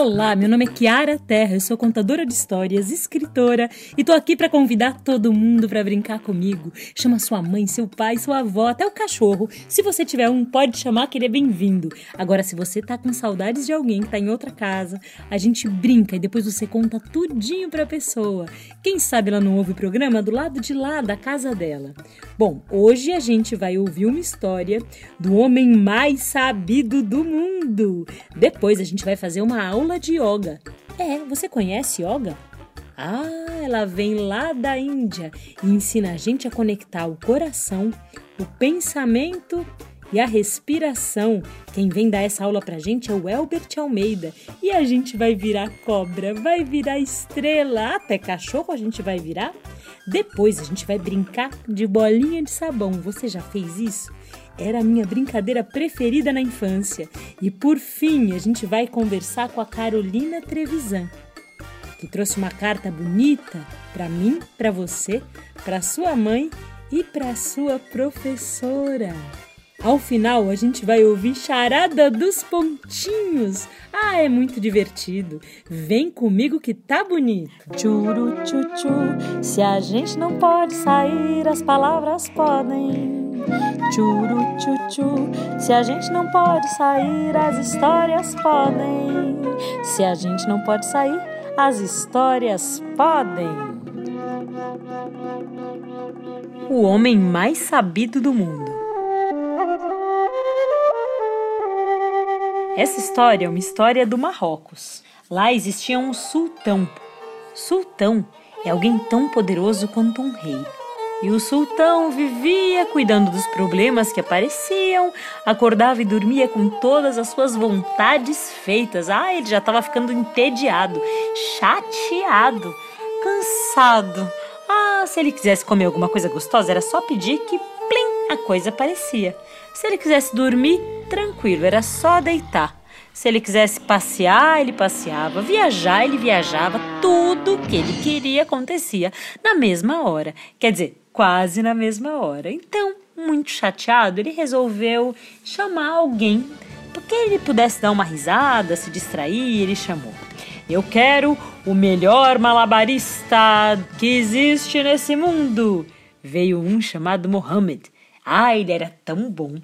Olá, meu nome é Kiara Terra, eu sou contadora de histórias, escritora e tô aqui para convidar todo mundo para brincar comigo. Chama sua mãe, seu pai, sua avó, até o cachorro. Se você tiver um, pode chamar que ele é bem-vindo. Agora, se você tá com saudades de alguém que tá em outra casa, a gente brinca e depois você conta tudinho pra pessoa. Quem sabe ela não ouve o programa do lado de lá da casa dela. Bom, hoje a gente vai ouvir uma história do homem mais sabido do mundo. Depois a gente vai fazer uma aula aula de yoga. É, você conhece yoga? Ah, ela vem lá da Índia e ensina a gente a conectar o coração, o pensamento e a respiração. Quem vem dar essa aula pra gente é o Elbert Almeida. E a gente vai virar cobra, vai virar estrela, até cachorro a gente vai virar. Depois a gente vai brincar de bolinha de sabão. Você já fez isso? Era a minha brincadeira preferida na infância. E por fim, a gente vai conversar com a Carolina Trevisan, que trouxe uma carta bonita para mim, para você, para sua mãe e para sua professora. Ao final, a gente vai ouvir Charada dos Pontinhos. Ah, é muito divertido. Vem comigo que tá bonito. Churu, tchu, Se a gente não pode sair, as palavras podem. Churu, tchu, Se a gente não pode sair, as histórias podem. Se a gente não pode sair, as histórias podem. O homem mais sabido do mundo. Essa história é uma história do Marrocos. Lá existia um sultão. Sultão é alguém tão poderoso quanto um rei. E o sultão vivia cuidando dos problemas que apareciam, acordava e dormia com todas as suas vontades feitas. Ah, ele já estava ficando entediado, chateado, cansado. Ah, se ele quisesse comer alguma coisa gostosa, era só pedir que plim, a coisa aparecia. Se ele quisesse dormir, tranquilo, era só deitar. Se ele quisesse passear, ele passeava, viajar, ele viajava, tudo que ele queria acontecia na mesma hora. Quer dizer, quase na mesma hora. Então, muito chateado, ele resolveu chamar alguém para que ele pudesse dar uma risada, se distrair. Ele chamou: Eu quero o melhor malabarista que existe nesse mundo. Veio um chamado Mohammed. Ah, ele era tão bom.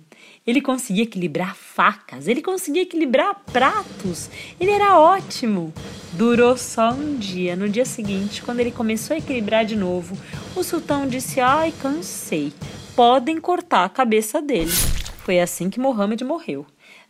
Ele conseguia equilibrar facas, ele conseguia equilibrar pratos. Ele era ótimo. Durou só um dia. No dia seguinte, quando ele começou a equilibrar de novo, o sultão disse: Ai, cansei. Podem cortar a cabeça dele. Foi assim que Mohammed morreu.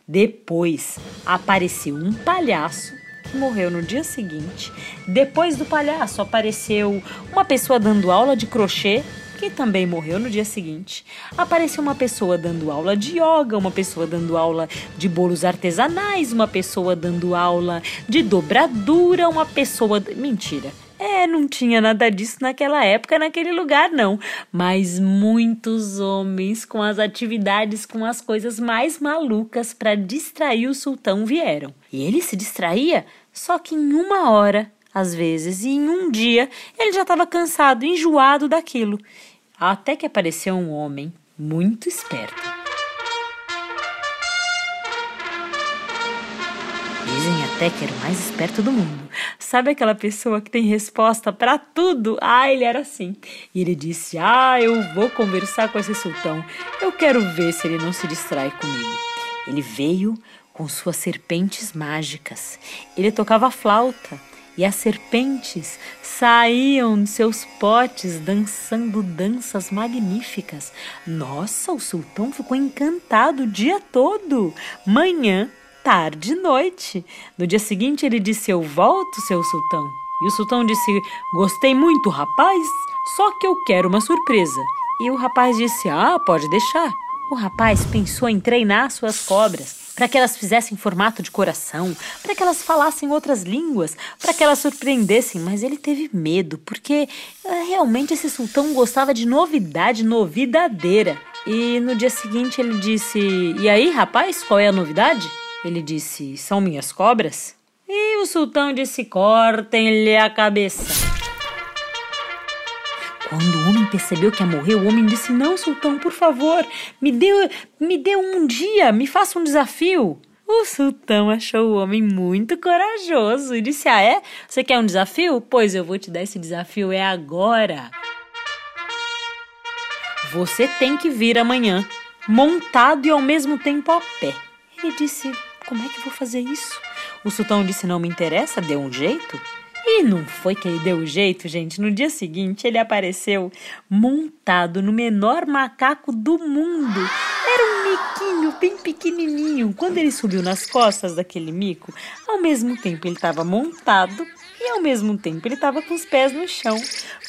Depois apareceu um palhaço que morreu no dia seguinte. Depois do palhaço apareceu uma pessoa dando aula de crochê que também morreu no dia seguinte. Apareceu uma pessoa dando aula de yoga, uma pessoa dando aula de bolos artesanais, uma pessoa dando aula de dobradura, uma pessoa. Mentira. É, não tinha nada disso naquela época, naquele lugar, não. Mas muitos homens com as atividades, com as coisas mais malucas para distrair o sultão vieram. E ele se distraía, só que em uma hora às vezes, e em um dia ele já estava cansado, enjoado daquilo. Até que apareceu um homem muito esperto. Dizem até que era o mais esperto do mundo. Sabe aquela pessoa que tem resposta para tudo? Ah, ele era assim. E ele disse: Ah, eu vou conversar com esse sultão. Eu quero ver se ele não se distrai comigo. Ele veio com suas serpentes mágicas. Ele tocava flauta e as serpentes saíam de seus potes dançando danças magníficas. Nossa, o sultão ficou encantado o dia todo, manhã, tarde e noite. No dia seguinte ele disse: Eu volto, seu sultão. E o sultão disse: Gostei muito, rapaz, só que eu quero uma surpresa. E o rapaz disse: Ah, pode deixar. O rapaz pensou em treinar suas cobras para que elas fizessem formato de coração, para que elas falassem outras línguas, para que elas surpreendessem, mas ele teve medo, porque eh, realmente esse sultão gostava de novidade, novidadeira. E no dia seguinte ele disse: E aí, rapaz, qual é a novidade? Ele disse: São minhas cobras? E o sultão disse: Cortem-lhe a cabeça. Quando o homem percebeu que ia morrer, o homem disse: Não, sultão, por favor, me dê, me dê um dia, me faça um desafio. O sultão achou o homem muito corajoso e disse: Ah, é? Você quer um desafio? Pois eu vou te dar esse desafio, é agora. Você tem que vir amanhã, montado e ao mesmo tempo a pé. Ele disse: Como é que eu vou fazer isso? O sultão disse: Não me interessa, dê um jeito. E não foi que ele deu jeito, gente. No dia seguinte, ele apareceu montado no menor macaco do mundo. Era um miquinho bem pequenininho. Quando ele subiu nas costas daquele mico, ao mesmo tempo ele estava montado e ao mesmo tempo ele estava com os pés no chão.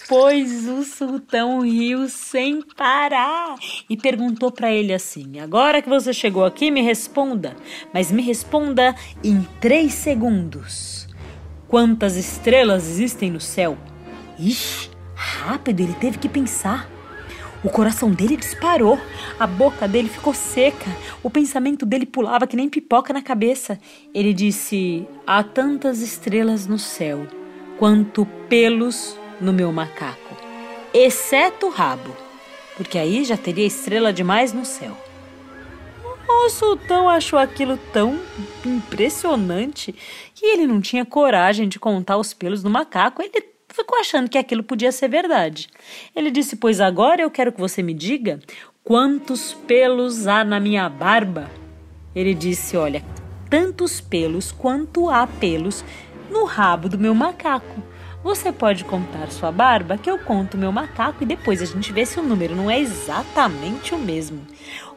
Pois o sultão riu sem parar e perguntou para ele assim: Agora que você chegou aqui, me responda, mas me responda em três segundos. Quantas estrelas existem no céu? Ixi, rápido, ele teve que pensar. O coração dele disparou, a boca dele ficou seca, o pensamento dele pulava que nem pipoca na cabeça. Ele disse: Há tantas estrelas no céu quanto pelos no meu macaco, exceto o rabo, porque aí já teria estrela demais no céu. O sultão achou aquilo tão impressionante que ele não tinha coragem de contar os pelos do macaco. Ele ficou achando que aquilo podia ser verdade. Ele disse: Pois agora eu quero que você me diga quantos pelos há na minha barba. Ele disse: Olha, tantos pelos quanto há pelos no rabo do meu macaco. Você pode contar sua barba, que eu conto meu macaco e depois a gente vê se o número não é exatamente o mesmo.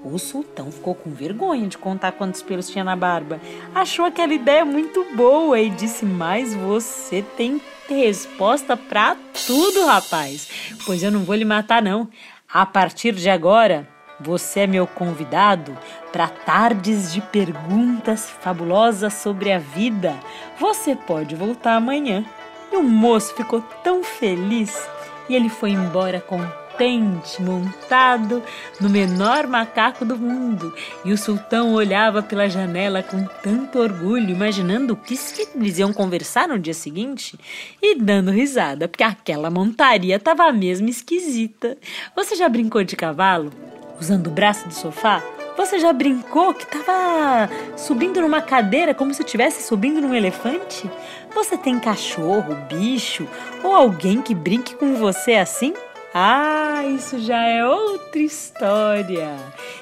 O sultão ficou com vergonha de contar quantos pelos tinha na barba. Achou aquela ideia muito boa e disse: Mas você tem resposta para tudo, rapaz. Pois eu não vou lhe matar, não. A partir de agora, você é meu convidado para tardes de perguntas fabulosas sobre a vida. Você pode voltar amanhã. E o moço ficou tão feliz e ele foi embora com contente, montado no menor macaco do mundo. E o sultão olhava pela janela com tanto orgulho, imaginando o que eles iam conversar no dia seguinte e dando risada, porque aquela montaria estava mesmo esquisita. Você já brincou de cavalo? Usando o braço do sofá? Você já brincou que estava subindo numa cadeira como se estivesse subindo num elefante? Você tem cachorro, bicho ou alguém que brinque com você assim? Ah, isso já é outra história.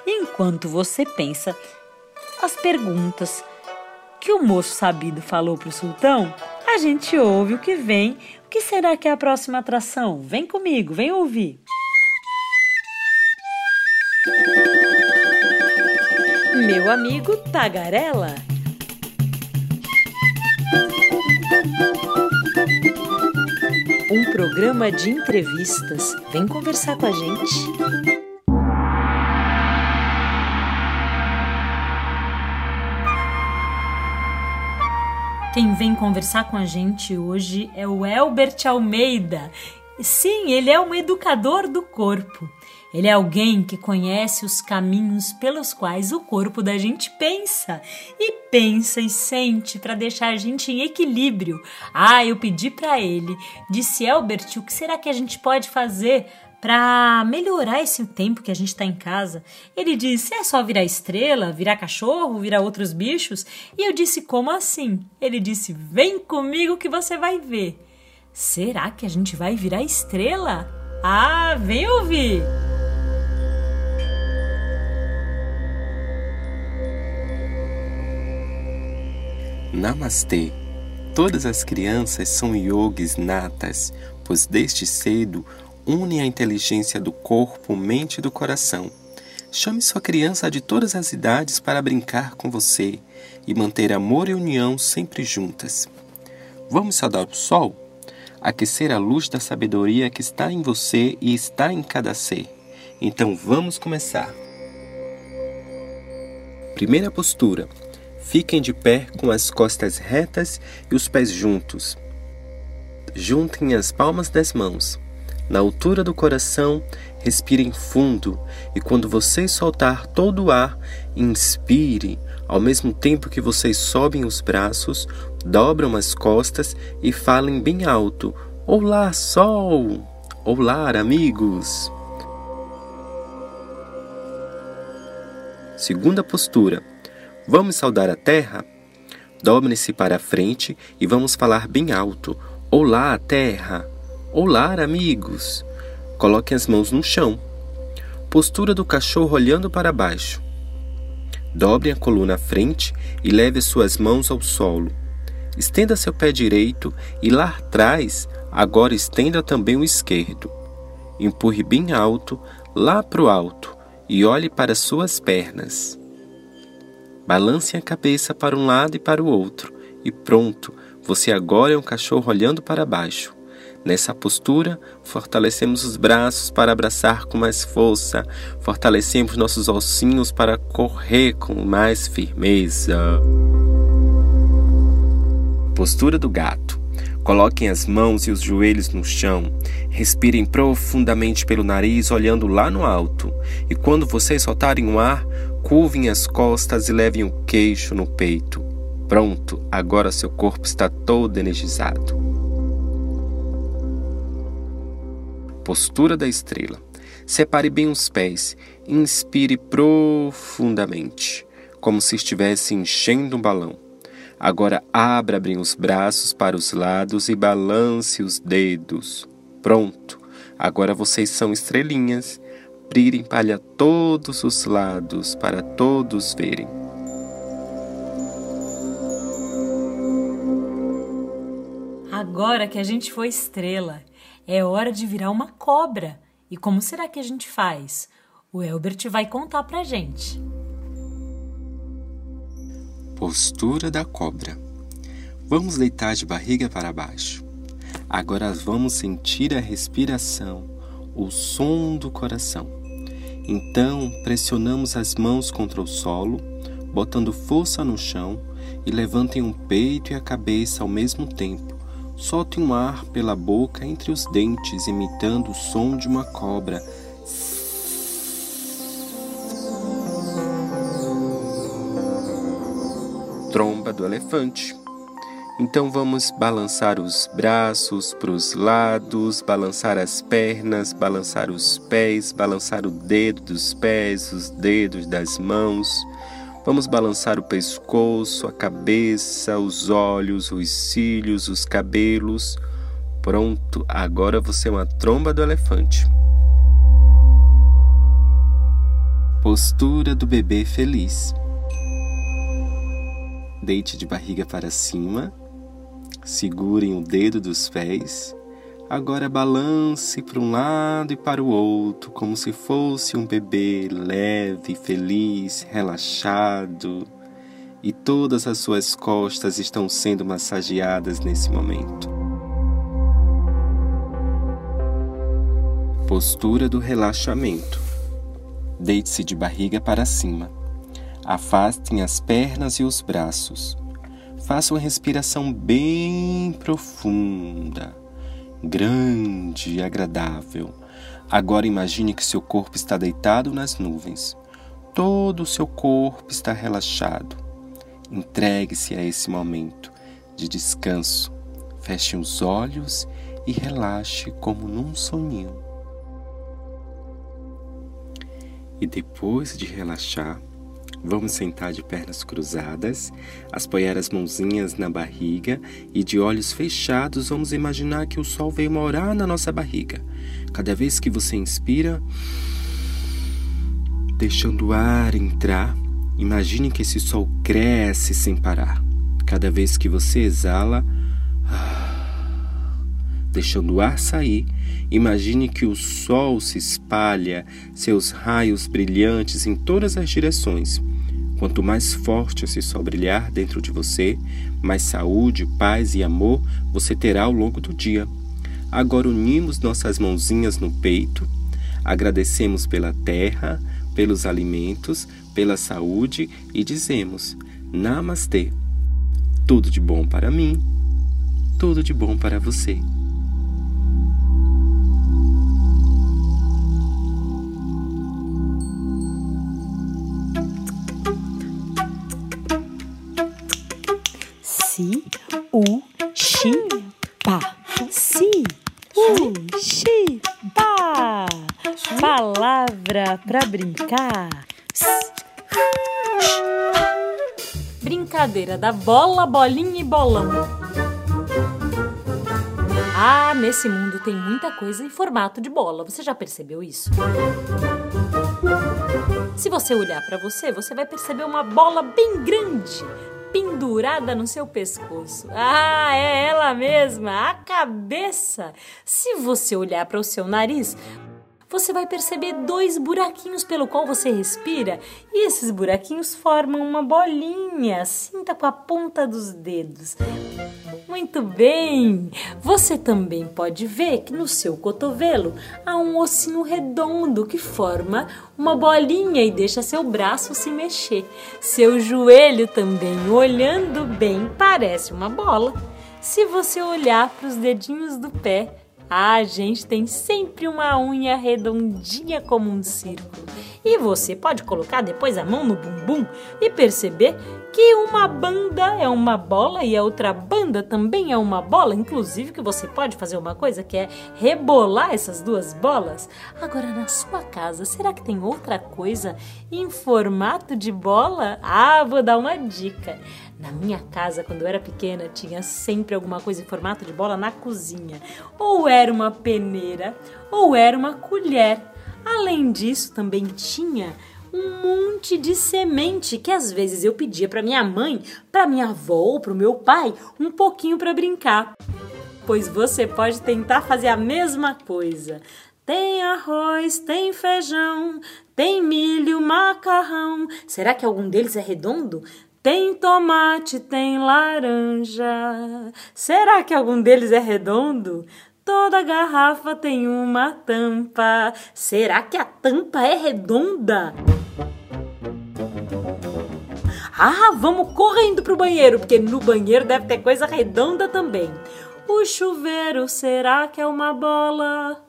Enquanto você pensa as perguntas que o moço sabido falou para o sultão, a gente ouve o que vem. O que será que é a próxima atração? Vem comigo, vem ouvir. Meu amigo Tagarela um programa de entrevistas. Vem conversar com a gente. Quem vem conversar com a gente hoje é o Elbert Almeida. Sim, ele é um educador do corpo. Ele é alguém que conhece os caminhos pelos quais o corpo da gente pensa e pensa e sente para deixar a gente em equilíbrio. Ah, eu pedi para ele, disse Elbert, o que será que a gente pode fazer para melhorar esse tempo que a gente está em casa. Ele disse: é só virar estrela, virar cachorro, virar outros bichos. E eu disse: como assim? Ele disse: vem comigo que você vai ver. Será que a gente vai virar estrela? Ah, vem ouvir! Namastê! Todas as crianças são yogis natas, pois desde cedo unem a inteligência do corpo, mente e do coração. Chame sua criança de todas as idades para brincar com você e manter amor e união sempre juntas. Vamos saudar o sol? Aquecer a luz da sabedoria que está em você e está em cada ser. Então vamos começar. Primeira postura Fiquem de pé com as costas retas e os pés juntos. Juntem as palmas das mãos. Na altura do coração, respirem fundo e quando você soltar todo o ar, inspire ao mesmo tempo que vocês sobem os braços, dobram as costas e falem bem alto: Olá, sol! Olá, amigos! Segunda postura. Vamos saudar a terra? Dobre-se para a frente e vamos falar bem alto: Olá, terra! Olá, amigos! Coloquem as mãos no chão. Postura do cachorro olhando para baixo. Dobre a coluna à frente e leve suas mãos ao solo. Estenda seu pé direito e lá atrás, agora estenda também o esquerdo. Empurre bem alto, lá para o alto, e olhe para suas pernas. Balance a cabeça para um lado e para o outro, e pronto, você agora é um cachorro olhando para baixo. Nessa postura, fortalecemos os braços para abraçar com mais força, fortalecemos nossos ossinhos para correr com mais firmeza. Postura do gato. Coloquem as mãos e os joelhos no chão. Respirem profundamente pelo nariz, olhando lá no alto. E quando vocês soltarem o ar, curvem as costas e levem o queixo no peito. Pronto, agora seu corpo está todo energizado. postura da estrela. Separe bem os pés, inspire profundamente, como se estivesse enchendo um balão. Agora abra bem os braços para os lados e balance os dedos. Pronto, agora vocês são estrelinhas. Brilhem para todos os lados, para todos verem. Agora que a gente foi estrela é hora de virar uma cobra. E como será que a gente faz? O Elbert vai contar pra gente. Postura da cobra. Vamos deitar de barriga para baixo. Agora vamos sentir a respiração, o som do coração. Então, pressionamos as mãos contra o solo, botando força no chão e levantem o peito e a cabeça ao mesmo tempo Solte um ar pela boca entre os dentes, imitando o som de uma cobra. Tromba do elefante. Então vamos balançar os braços para os lados, balançar as pernas, balançar os pés, balançar o dedo dos pés, os dedos das mãos. Vamos balançar o pescoço, a cabeça, os olhos, os cílios, os cabelos. Pronto, agora você é uma tromba do elefante. Postura do bebê feliz. Deite de barriga para cima, segurem o dedo dos pés Agora balance para um lado e para o outro, como se fosse um bebê leve, feliz, relaxado. E todas as suas costas estão sendo massageadas nesse momento. Postura do relaxamento. Deite-se de barriga para cima. Afastem as pernas e os braços. Faça uma respiração bem profunda grande e agradável. Agora imagine que seu corpo está deitado nas nuvens. Todo o seu corpo está relaxado. Entregue-se a esse momento de descanso. Feche os olhos e relaxe como num soninho. E depois de relaxar, Vamos sentar de pernas cruzadas, apoiar as mãozinhas na barriga e de olhos fechados vamos imaginar que o sol veio morar na nossa barriga. Cada vez que você inspira, deixando o ar entrar, imagine que esse sol cresce sem parar. Cada vez que você exala, deixando o ar sair, imagine que o sol se espalha, seus raios brilhantes em todas as direções Quanto mais forte esse sol brilhar dentro de você, mais saúde, paz e amor você terá ao longo do dia. Agora unimos nossas mãozinhas no peito, agradecemos pela terra, pelos alimentos, pela saúde e dizemos: Namastê. Tudo de bom para mim, tudo de bom para você. Pra brincar. Brincadeira da bola, bolinha e bolão. Ah, nesse mundo tem muita coisa em formato de bola. Você já percebeu isso? Se você olhar para você, você vai perceber uma bola bem grande pendurada no seu pescoço. Ah, é ela mesma, a cabeça. Se você olhar para o seu nariz, você vai perceber dois buraquinhos pelo qual você respira e esses buraquinhos formam uma bolinha. Sinta com a ponta dos dedos. Muito bem! Você também pode ver que no seu cotovelo há um ossinho redondo que forma uma bolinha e deixa seu braço se mexer. Seu joelho também, olhando bem, parece uma bola. Se você olhar para os dedinhos do pé, a gente tem sempre uma unha redondinha como um círculo. E você pode colocar depois a mão no bumbum e perceber que uma banda é uma bola e a outra banda também é uma bola, inclusive que você pode fazer uma coisa que é rebolar essas duas bolas. Agora na sua casa, será que tem outra coisa em formato de bola? Ah, vou dar uma dica. Na minha casa, quando eu era pequena, tinha sempre alguma coisa em formato de bola na cozinha. Ou era uma peneira, ou era uma colher. Além disso, também tinha um monte de semente que às vezes eu pedia para minha mãe, para minha avó ou para o meu pai um pouquinho para brincar. Pois você pode tentar fazer a mesma coisa. Tem arroz, tem feijão, tem milho, macarrão. Será que algum deles é redondo? Tem tomate, tem laranja. Será que algum deles é redondo? Toda garrafa tem uma tampa. Será que a tampa é redonda? Ah, vamos correndo pro banheiro, porque no banheiro deve ter coisa redonda também. O chuveiro, será que é uma bola?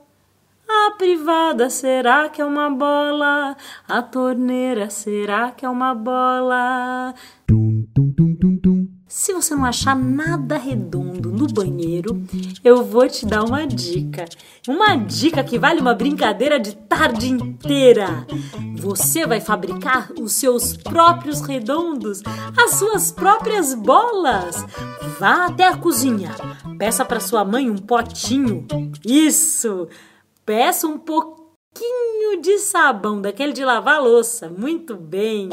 A privada, será que é uma bola? A torneira, será que é uma bola? Se você não achar nada redondo no banheiro, eu vou te dar uma dica. Uma dica que vale uma brincadeira de tarde inteira. Você vai fabricar os seus próprios redondos, as suas próprias bolas. Vá até a cozinha. Peça para sua mãe um potinho. Isso! Peça um pouquinho de sabão, daquele de lavar louça. Muito bem.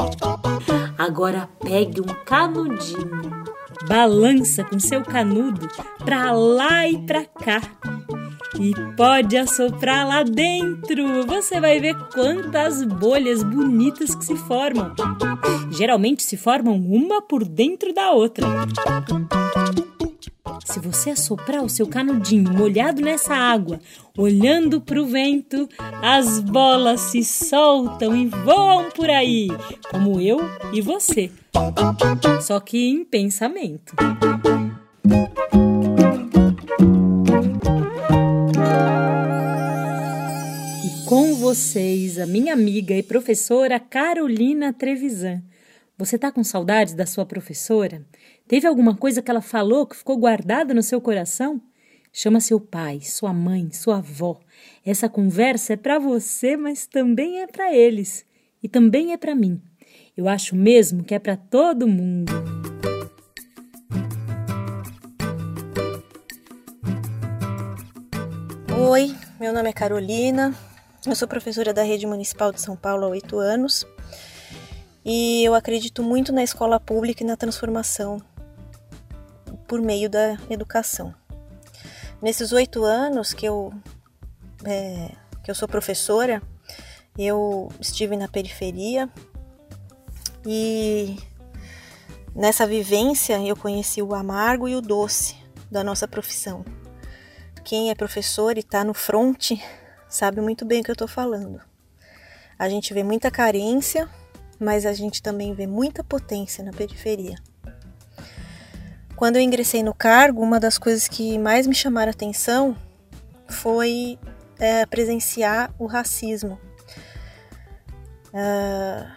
Agora pegue um canudinho. Balança com seu canudo pra lá e pra cá. E pode assoprar lá dentro. Você vai ver quantas bolhas bonitas que se formam. Geralmente se formam uma por dentro da outra. Se você assoprar o seu canudinho molhado nessa água, olhando para o vento, as bolas se soltam e voam por aí, como eu e você. Só que em pensamento. E com vocês, a minha amiga e professora Carolina Trevisan. Você tá com saudades da sua professora? Teve alguma coisa que ela falou que ficou guardada no seu coração? Chama seu pai, sua mãe, sua avó. Essa conversa é para você, mas também é para eles. E também é para mim. Eu acho mesmo que é para todo mundo. Oi, meu nome é Carolina. Eu sou professora da Rede Municipal de São Paulo há oito anos. E eu acredito muito na escola pública e na transformação por meio da educação. Nesses oito anos que eu, é, que eu sou professora, eu estive na periferia e nessa vivência eu conheci o amargo e o doce da nossa profissão. Quem é professor e está no front sabe muito bem o que eu estou falando. A gente vê muita carência, mas a gente também vê muita potência na periferia. Quando eu ingressei no cargo, uma das coisas que mais me chamaram atenção foi é, presenciar o racismo. Uh,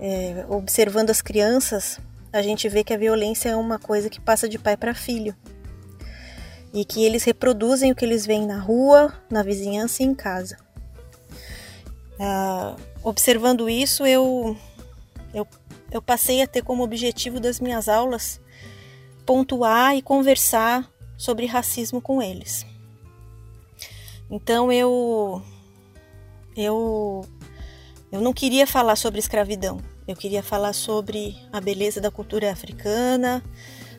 é, observando as crianças a gente vê que a violência é uma coisa que passa de pai para filho. E que eles reproduzem o que eles veem na rua, na vizinhança e em casa. Uh, observando isso, eu, eu, eu passei a ter como objetivo das minhas aulas pontuar e conversar sobre racismo com eles. Então eu eu eu não queria falar sobre escravidão. Eu queria falar sobre a beleza da cultura africana,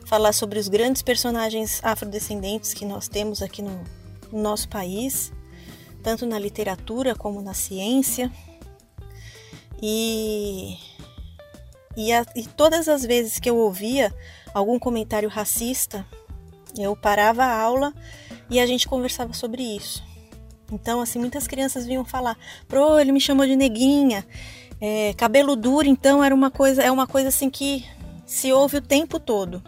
falar sobre os grandes personagens afrodescendentes que nós temos aqui no, no nosso país, tanto na literatura como na ciência. E, e, a, e todas as vezes que eu ouvia algum comentário racista, eu parava a aula e a gente conversava sobre isso. Então, assim, muitas crianças vinham falar: "Pro, ele me chamou de neguinha". É, cabelo duro, então, era uma coisa, é uma coisa assim que se ouve o tempo todo.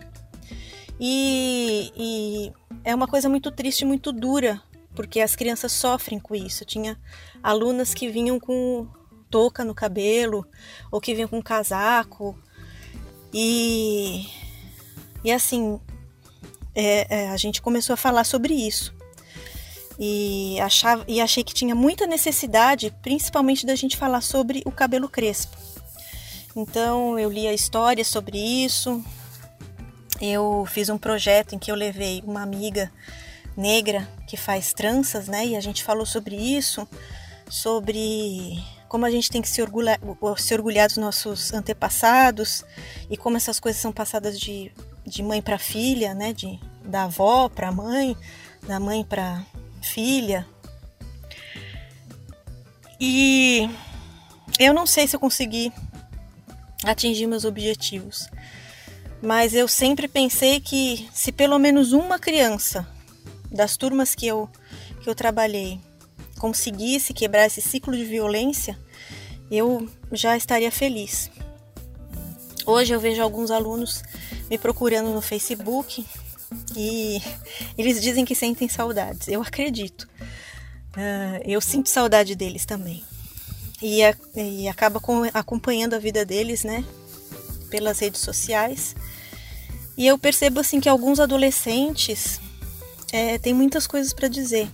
E, e é uma coisa muito triste, muito dura, porque as crianças sofrem com isso. tinha alunas que vinham com touca no cabelo ou que vinham com casaco e e assim é, é, a gente começou a falar sobre isso. E, achava, e achei que tinha muita necessidade, principalmente da gente falar sobre o cabelo crespo. Então eu li a história sobre isso. Eu fiz um projeto em que eu levei uma amiga negra que faz tranças, né? E a gente falou sobre isso, sobre como a gente tem que se orgulhar, se orgulhar dos nossos antepassados e como essas coisas são passadas de de mãe para filha, né? De, da avó para mãe, da mãe para filha. E eu não sei se eu consegui atingir meus objetivos, mas eu sempre pensei que se pelo menos uma criança das turmas que eu, que eu trabalhei conseguisse quebrar esse ciclo de violência, eu já estaria feliz. Hoje eu vejo alguns alunos me procurando no Facebook e eles dizem que sentem saudades. Eu acredito. Uh, eu sinto saudade deles também. E, e acaba com, acompanhando a vida deles, né? Pelas redes sociais. E eu percebo assim que alguns adolescentes é, têm muitas coisas para dizer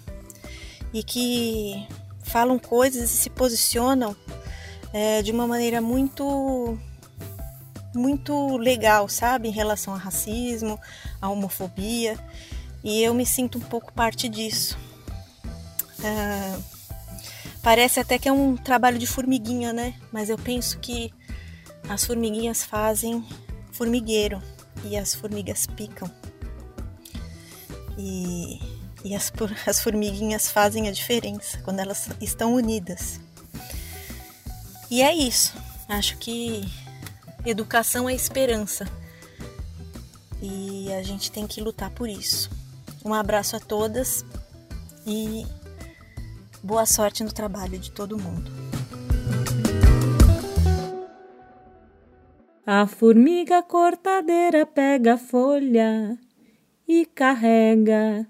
e que falam coisas e se posicionam é, de uma maneira muito muito legal, sabe, em relação ao racismo, à homofobia, e eu me sinto um pouco parte disso. Ah, parece até que é um trabalho de formiguinha, né? Mas eu penso que as formiguinhas fazem formigueiro e as formigas picam. E, e as, as formiguinhas fazem a diferença quando elas estão unidas. E é isso. Acho que Educação é esperança. E a gente tem que lutar por isso. Um abraço a todas e boa sorte no trabalho de todo mundo. A formiga cortadeira pega a folha e carrega.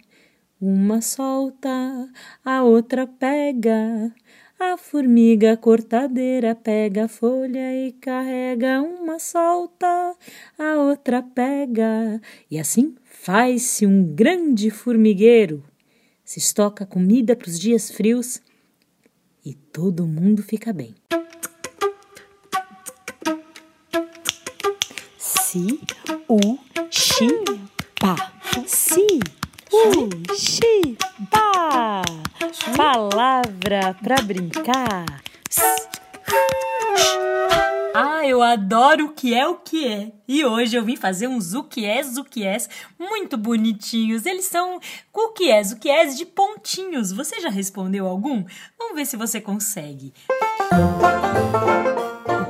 Uma solta, a outra pega. A formiga cortadeira pega a folha e carrega, uma solta, a outra pega, e assim faz-se um grande formigueiro. Se estoca comida para os dias frios e todo mundo fica bem. Si, u, xi, pa, si, pa. Palavra pra brincar. Ah, eu adoro o que é o que é. E hoje eu vim fazer uns o que é, o que é muito bonitinhos. Eles são o que é, o que é de pontinhos. Você já respondeu algum? Vamos ver se você consegue. O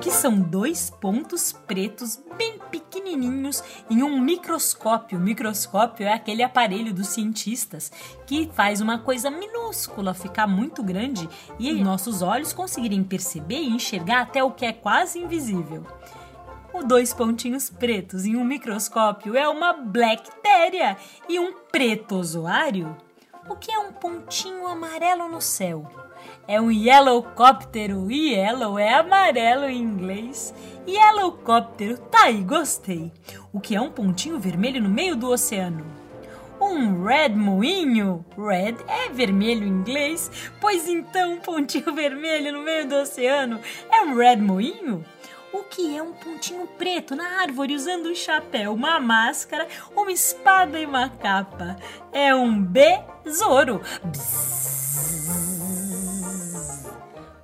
que são dois pontos pretos bem pequenininhos em um microscópio. O microscópio é aquele aparelho dos cientistas que faz uma coisa minúscula ficar muito grande e nossos olhos conseguirem perceber e enxergar até o que é quase invisível. O dois pontinhos pretos em um microscópio é uma bactéria e um pretozoário. O que é um pontinho amarelo no céu? É um yellowcóptero. Yellow é amarelo em inglês. Yellowcóptero, tá aí, gostei. O que é um pontinho vermelho no meio do oceano? Um red moinho? Red é vermelho em inglês, pois então um pontinho vermelho no meio do oceano é um red moinho? O que é um pontinho preto na árvore usando um chapéu, uma máscara, uma espada e uma capa? É um besouro.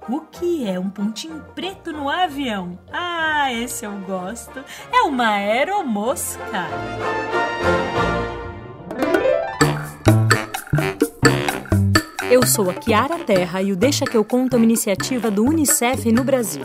O que é um pontinho preto no avião? Ah, esse eu gosto. É uma aeromosca. Eu sou a Kiara Terra e o Deixa que eu conto é uma iniciativa do UNICEF no Brasil.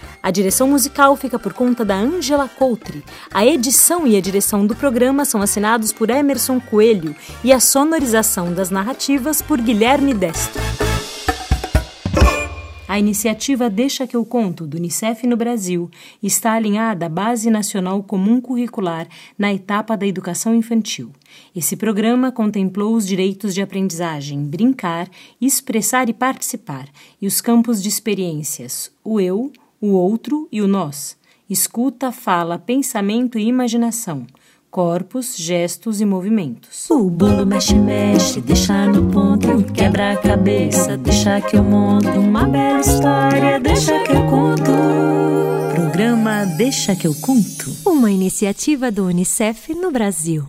A direção musical fica por conta da Angela Coutre. A edição e a direção do programa são assinados por Emerson Coelho e a sonorização das narrativas por Guilherme Destro. A iniciativa Deixa que eu conto do Unicef no Brasil está alinhada à Base Nacional Comum Curricular na etapa da educação infantil. Esse programa contemplou os direitos de aprendizagem, brincar, expressar e participar, e os campos de experiências, o eu, o outro e o nós. Escuta, fala, pensamento e imaginação corpos, gestos e movimentos. O bolo mexe, mexe, deixa no ponto, quebra a cabeça, deixa que eu monto uma bela história, deixa que eu conto. Programa Deixa que eu conto. Uma iniciativa do UNICEF no Brasil.